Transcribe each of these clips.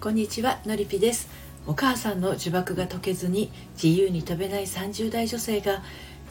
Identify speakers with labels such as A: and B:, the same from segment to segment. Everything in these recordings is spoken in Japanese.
A: こんにちはのりぴです。お母さんの呪縛が解けずに自由に飛べない30代女性が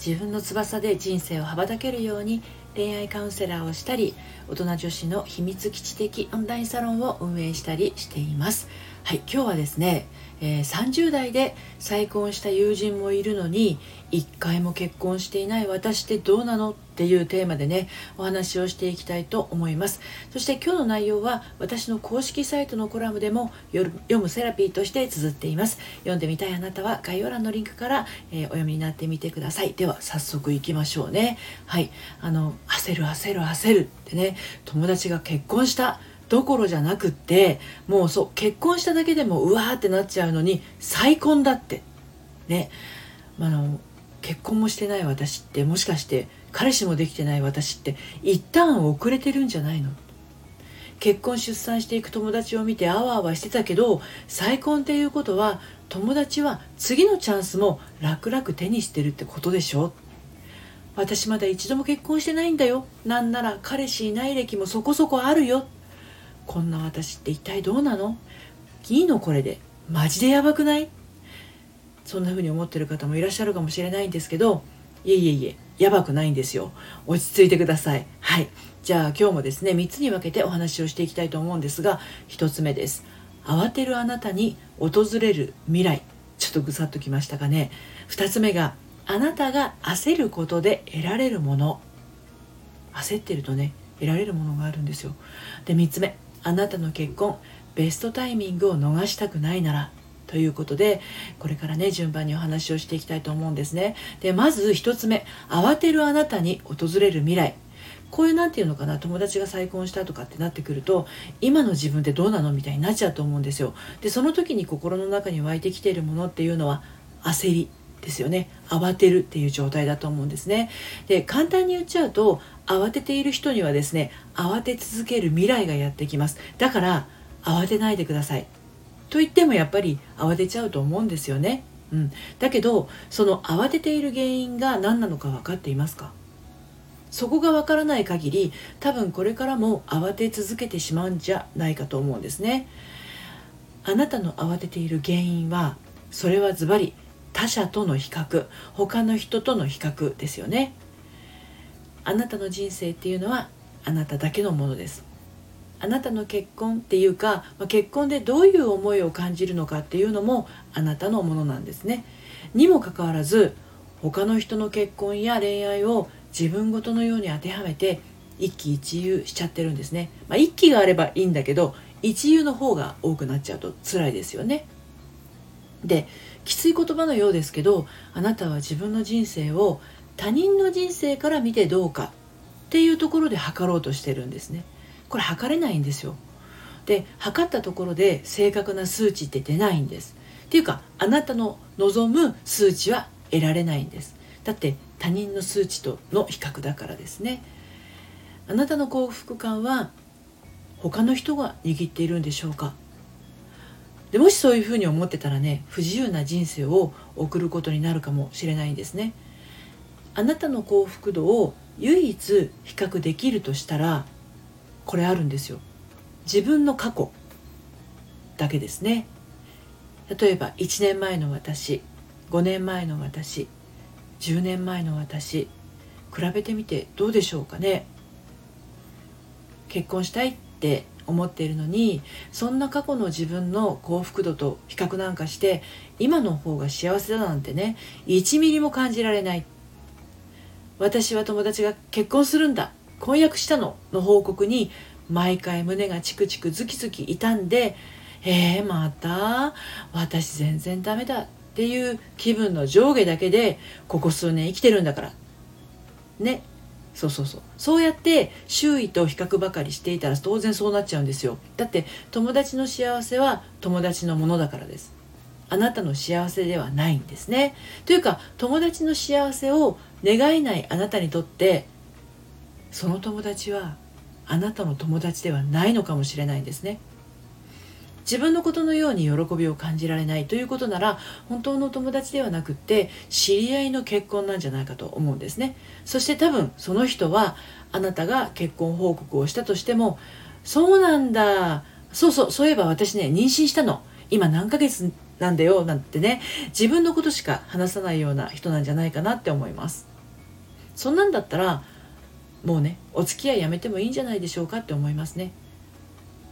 A: 自分の翼で人生を羽ばたけるように恋愛カウンセラーをしたり大人女子の秘密基地的オンラインサロンを運営したりしています。はい今日はですね、えー、30代で再婚した友人もいるのに1回も結婚していない私ってどうなのっていうテーマでねお話をしていきたいと思います。そして今日の内容は私の公式サイトのコラムでも読むセラピーとして綴っています。読んでみたいあなたは概要欄のリンクから、えー、お読みになってみてください。では早速いきましょうね。はいあの焦る焦る焦るってね友達が結婚したどころじゃなくってもうそう結婚しただけでもうわーってなっちゃうのに再婚だって。ね、まあの結婚もしてない私ってもしかして彼氏もできてない私って一旦遅れてるんじゃないの？結婚出産していく友達を見てあわあわしてたけど再婚っていうことは友達は次のチャンスも楽々手にしてるってことでしょ？私まだ一度も結婚してないんだよ。なんなら彼氏いない歴もそこそこあるよ。こんな私って一体どうなの？いいのこれで。マジでやばくない？そんな風に思ってる方もいらっしゃるかもしれないんですけど。いえいえいえやばくないんですよ。落ち着いてください。はい。じゃあ今日もですね3つに分けてお話をしていきたいと思うんですが1つ目です。慌てるあなたに訪れる未来。ちょっとぐさっときましたかね。2つ目があなたが焦ることで得られるもの。焦ってるとね得られるものがあるんですよ。で3つ目。あなたの結婚ベストタイミングを逃したくないならということでこれからね順番にお話をしていきたいと思うんですね。でまず1つ目慌てるあなたに訪れる未来。こういう何て言うのかな友達が再婚したとかってなってくると今の自分ってどうなのみたいになっちゃうと思うんですよ。でその時に心の中に湧いてきているものっていうのは焦り。ですよね。慌てるっていう状態だと思うんですね。で簡単に言っちゃうと慌てている人にはですね慌て続ける未来がやってきます。だから慌てないでください。と言ってもやっぱり慌てちゃうと思うんですよね、うん、だけどその慌てている原因が何なのか分かっていますか？そこが分からない限り多分これからも慌て続けてしまうんじゃないかと思うんですね。あなたの慌てている原因はそれはズバリ他者との比較他の人との比較ですよね。あなたの人生っていうのはあなただけのものです。あなたの結婚っていうか、まあ、結婚でどういう思いを感じるのかっていうのもあなたのものなんですね。にもかかわらず他の人の結婚や恋愛を自分ごとのように当てはめて一喜一憂しちゃってるんですね、まあ、一喜があればいいんだけど一憂の方が多くなっちゃうと辛いですよね。できつい言葉のようですけどあなたは自分の人生を他人の人生から見てどうかっていうところで測ろうとしてるんですね。これ測れないんですよ。で測ったところで正確な数値って出ないんです。っていうかあなたの望む数値は得られないんです。だって他人の数値との比較だからですね。あなたの幸福感は他の人が握っているんでしょうかでもしそういうふうに思ってたらね不自由な人生を送ることになるかもしれないんですね。あなたの幸福度を唯一比較できるとしたらこれあるんですよ。自分の過去だけですね。例えば1年前の私5年前の私10年前の私比べてみてどうでしょうかね。結婚したいって思っているのにそんな過去の自分の幸福度と比較なんかして今の方が幸せだなんてね1ミリも感じられない。私は友達が結婚するんだ婚約したのの報告に毎回胸がチクチクズキズキ痛んでえー、また私全然ダメだっていう気分の上下だけでここ数年生きてるんだから。ね。そうそうそう。そうやって周囲と比較ばかりしていたら当然そうなっちゃうんですよ。だって友達の幸せは友達のものだからです。あなたの幸せではないんですね。というか友達の幸せを願えないあなたにとってその友達はあなたの友達ではないのかもしれないんですね。自分のことのように喜びを感じられないということなら本当の友達ではなくって知り合いの結婚なんじゃないかと思うんですね。そして多分その人はあなたが結婚報告をしたとしてもそうなんだ。そうそうそういえば私ね妊娠したの。今何ヶ月なんだよなんてね自分のことしか話さないような人なんじゃないかなって思います。そんなんだったらもうねお付き合いやめてもいいんじゃないでしょうかって思いますね、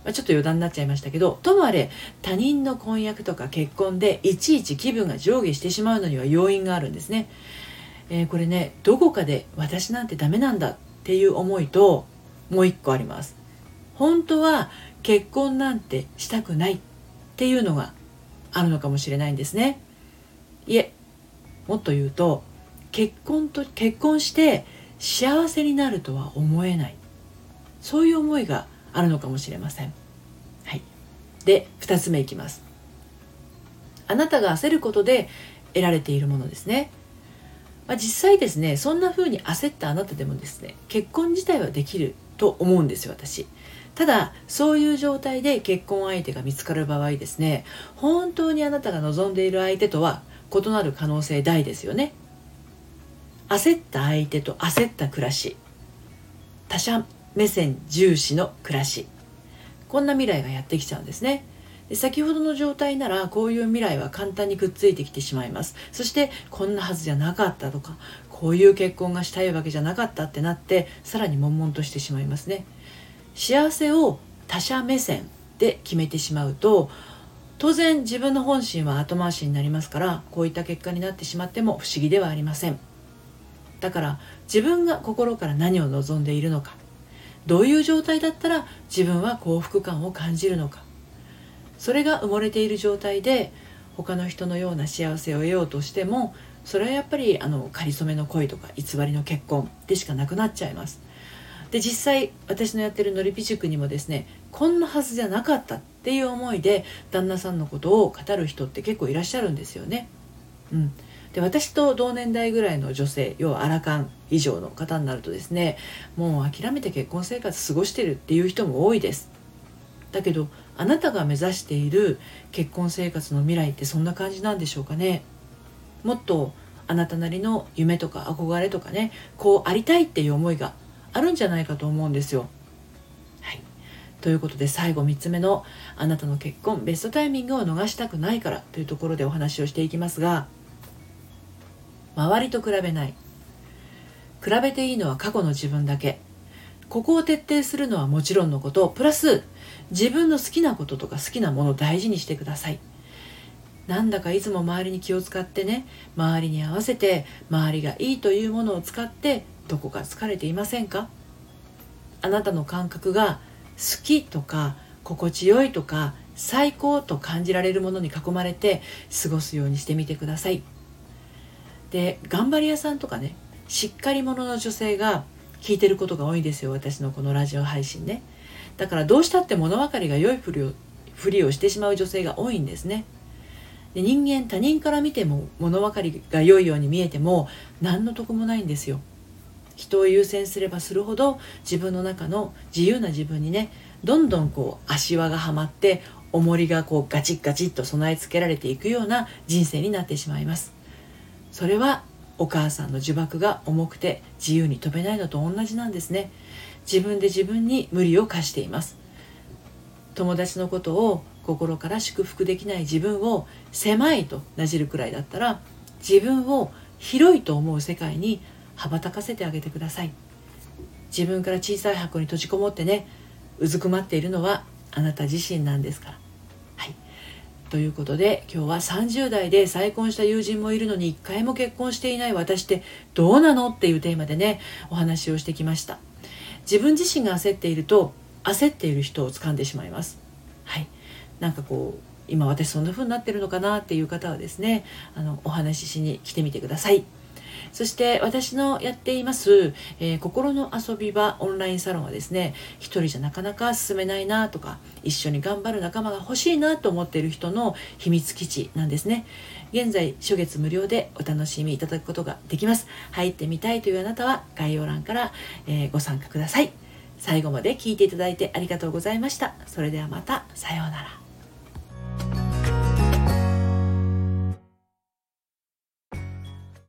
A: まあ、ちょっと余談になっちゃいましたけどともあれ他人の婚約とか結婚でいちいち気分が上下してしまうのには要因があるんですね、えー、これねどこかで私なんてダメなんだっていう思いともう一個あります。本当は結婚なんてしたくないっていうのがあるのかもしれないんですね。いえもっと言うと結婚と結婚して幸せになるとは思えない。そういう思いがあるのかもしれません。はい。で2つ目いきます。あなたが焦ることで得られているものですね、まあ、実際ですねそんな風に焦ったあなたでもですね結婚自体はできると思うんですよ私。ただそういう状態で結婚相手が見つかる場合ですね本当にあなたが望んでいる相手とは異なる可能性大ですよね。焦った相手と焦った暮らし。他者目線重視の暮らし。こんな未来がやってきちゃうんですね。で先ほどの状態ならこういう未来は簡単にくっついてきてしまいます。そしてこんなはずじゃなかったとかこういう結婚がしたいわけじゃなかったってなってさらに悶々としてしまいますね。幸せを他者目線で決めてしまうと当然自分の本心は後回しになりますからこういった結果になってしまっても不思議ではありません。だから自分が心から何を望んでいるのかどういう状態だったら自分は幸福感を感じるのか。それが埋もれている状態で他の人のような幸せを得ようとしてもそれはやっぱりあの仮初めの恋とか偽りの結婚でしかなくなっちゃいます。で実際私のやってるのりぴ塾にもですねこんなはずじゃなかったっていう思いで旦那さんのことを語る人って結構いらっしゃるんですよね。うん、で私と同年代ぐらいの女性要はアラカン以上の方になるとですねもう諦めて結婚生活過ごしてるっていう人も多いです。だけどあなたが目指している結婚生活の未来ってそんな感じなんでしょうかね。もっとあなたなりの夢とか憧れとかねこうありたいっていう思いがあるんじゃないかと思うんですよ。はい、ということで最後3つ目の「あなたの結婚ベストタイミングを逃したくないから」というところでお話をしていきますが周りと比べない。比べていいのは過去の自分だけ。ここを徹底するのはもちろんのこと。プラス自分の好きなこととか好きなものを大事にしてください。なんだかいつも周りに気を使ってね周りに合わせて周りがいいというものを使ってどこか疲れていませんか？あなたの感覚が好きとか心地よいとか最高と感じられるものに囲まれて過ごすようにしてみてください。で頑張り屋さんとかねしっかり者の女性が聞いてることが多いんですよ私のこのラジオ配信ね。だからどうしたって物分かりが良いふりをふりをしてしまう女性が多いんですね。で人間他人から見ても物分かりが良いように見えても何の得もないんですよ。人を優先すればするほど自分の中の自由な自分にねどんどんこう足輪がはまって重りがこうガチッガチッと備え付けられていくような人生になってしまいます。それはお母さんの呪縛が重くて自由に飛べないのと同じなんですね。自分で自分に無理を課しています。友達のことを心から祝福できない自分を狭いとなじるくらいだったら自分を広いと思う世界に羽ばたかせてあげてください。自分から小さい箱に閉じこもってねうずくまっているのはあなた自身なんですから。ということで今日は30代で再婚した友人もいるのに1回も結婚していない私ってどうなのっていうテーマでねお話をしてきました。自分自身が焦っていると焦っている人を掴んでしまいます。はい。なんかこう今私そんな風になってるのかなっていう方はですねあのお話ししに来てみてください。そして私のやっています、えー、心の遊び場オンラインサロンはですね一人じゃなかなか進めないなとか一緒に頑張る仲間が欲しいなと思っている人の秘密基地なんですね。現在初月無料でお楽しみいただくことができます。入ってみたいというあなたは概要欄から、えー、ご参加ください。最後まで聞いていただいてありがとうございました。それではまたさようなら。